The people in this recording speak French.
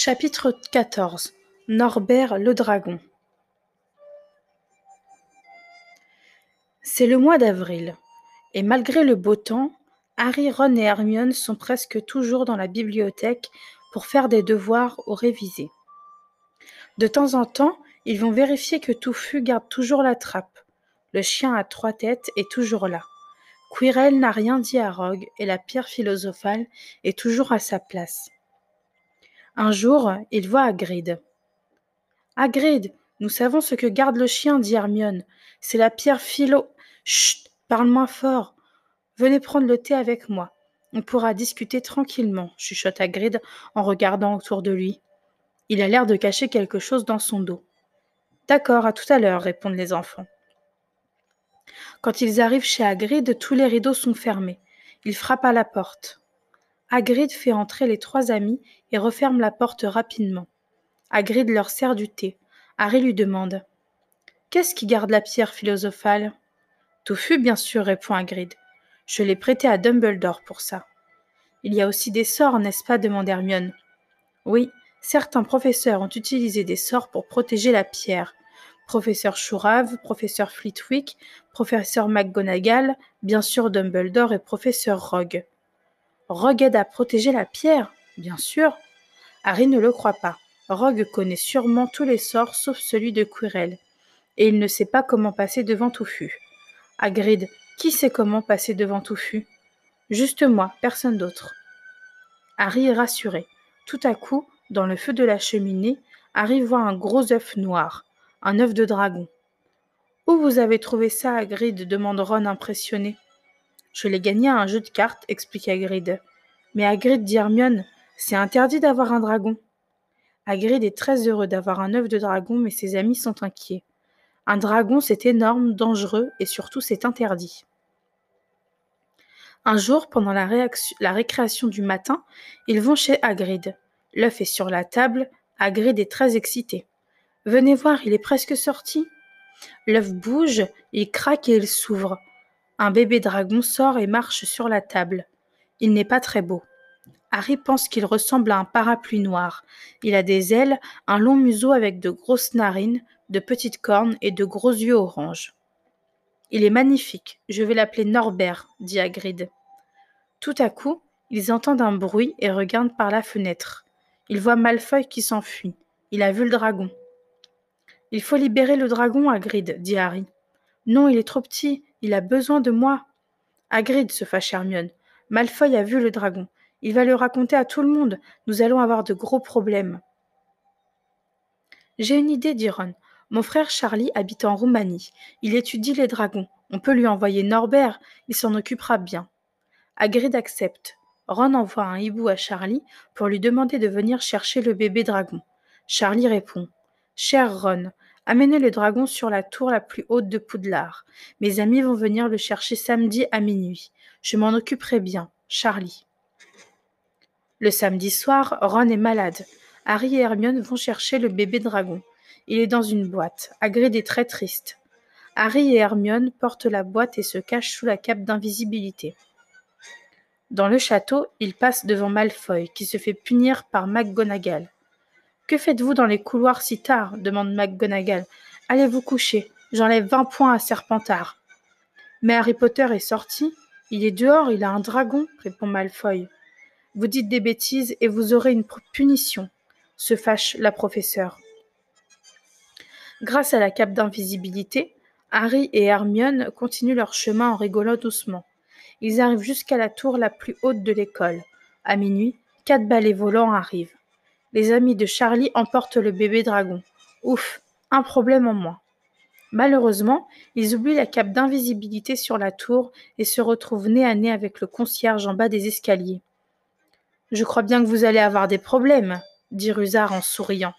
Chapitre XIV Norbert le dragon C'est le mois d'avril, et malgré le beau temps, Harry, Ron et Hermione sont presque toujours dans la bibliothèque pour faire des devoirs ou réviser. De temps en temps, ils vont vérifier que Touffu garde toujours la trappe. Le chien à trois têtes est toujours là. Quirrell n'a rien dit à Rogue et la pierre philosophale est toujours à sa place. Un jour, il voit Hagrid. Hagrid, nous savons ce que garde le chien, dit Hermione. C'est la pierre philo. Chut, parle moins fort. Venez prendre le thé avec moi. On pourra discuter tranquillement, chuchote Hagrid en regardant autour de lui. Il a l'air de cacher quelque chose dans son dos. D'accord, à tout à l'heure, répondent les enfants. Quand ils arrivent chez Hagrid, tous les rideaux sont fermés. Il frappe à la porte. Hagrid fait entrer les trois amis et referme la porte rapidement. Hagrid leur sert du thé. Harry lui demande Qu'est-ce qui garde la pierre philosophale? Touffu, bien sûr, répond Hagrid. Je l'ai prêté à Dumbledore pour ça. Il y a aussi des sorts, n'est-ce pas? demande Hermione. Oui, certains professeurs ont utilisé des sorts pour protéger la pierre. Professeur Chourave, professeur Flitwick, professeur McGonagall, bien sûr Dumbledore et professeur Rogue. Rogue aide à protéger la pierre, bien sûr. Harry ne le croit pas. Rogue connaît sûrement tous les sorts sauf celui de Quirrell, et il ne sait pas comment passer devant Touffu. Hagrid, qui sait comment passer devant Touffu? Juste moi, personne d'autre. Harry est rassuré. Tout à coup, dans le feu de la cheminée, Harry voit un gros œuf noir, un œuf de dragon. Où vous avez trouvé ça, Hagrid? demande Ron impressionné. Je l'ai gagné à un jeu de cartes, explique Hagrid. Mais Hagrid dit Hermione, c'est interdit d'avoir un dragon. Hagrid est très heureux d'avoir un œuf de dragon, mais ses amis sont inquiets. Un dragon, c'est énorme, dangereux, et surtout c'est interdit. Un jour, pendant la, récréation du matin, ils vont chez Hagrid. L'œuf est sur la table, Hagrid est très excité. Venez voir, il est presque sorti. L'œuf bouge, il craque et il s'ouvre. Un bébé dragon sort et marche sur la table. Il n'est pas très beau. Harry pense qu'il ressemble à un parapluie noir. Il a des ailes, un long museau avec de grosses narines, de petites cornes et de gros yeux orange. Il est magnifique. Je vais l'appeler Norbert, dit Hagrid. Tout à coup, ils entendent un bruit et regardent par la fenêtre. Ils voient Malfoy qui s'enfuit. Il a vu le dragon. Il faut libérer le dragon, Hagrid, dit Harry. Non, il est trop petit. Il a besoin de moi. Hagrid, se fâche Hermione. Malfoy a vu le dragon. Il va le raconter à tout le monde. Nous allons avoir de gros problèmes. J'ai une idée, dit Ron. Mon frère Charlie habite en Roumanie. Il étudie les dragons. On peut lui envoyer Norbert. Il s'en occupera bien. Hagrid accepte. Ron envoie un hibou à Charlie pour lui demander de venir chercher le bébé dragon. Charlie répond. Cher Ron, Amenez le dragon sur la tour la plus haute de Poudlard. Mes amis vont venir le chercher samedi à minuit. Je m'en occuperai bien. Charlie. Le samedi soir, Ron est malade. Harry et Hermione vont chercher le bébé dragon. Il est dans une boîte. Est très triste. Harry et Hermione portent la boîte et se cachent sous la cape d'invisibilité. Dans le château, ils passent devant Malfoy, qui se fait punir par McGonagall. Que faites-vous dans les couloirs si tard? demande McGonagall. Allez vous coucher? J'enlève vingt points à Serpentard. Mais Harry Potter est sorti. Il est dehors, il a un dragon, répond Malfoy. Vous dites des bêtises et vous aurez une punition, se fâche la professeure. Grâce à la cape d'invisibilité, Harry et Hermione continuent leur chemin en rigolant doucement. Ils arrivent jusqu'à la tour la plus haute de l'école. À minuit, quatre balais volants arrivent. Les amis de Charlie emportent le bébé dragon. Ouf, un problème en moins. Malheureusement, ils oublient la cape d'invisibilité sur la tour et se retrouvent nez à nez avec le concierge en bas des escaliers. Je crois bien que vous allez avoir des problèmes, dit Rusard en souriant.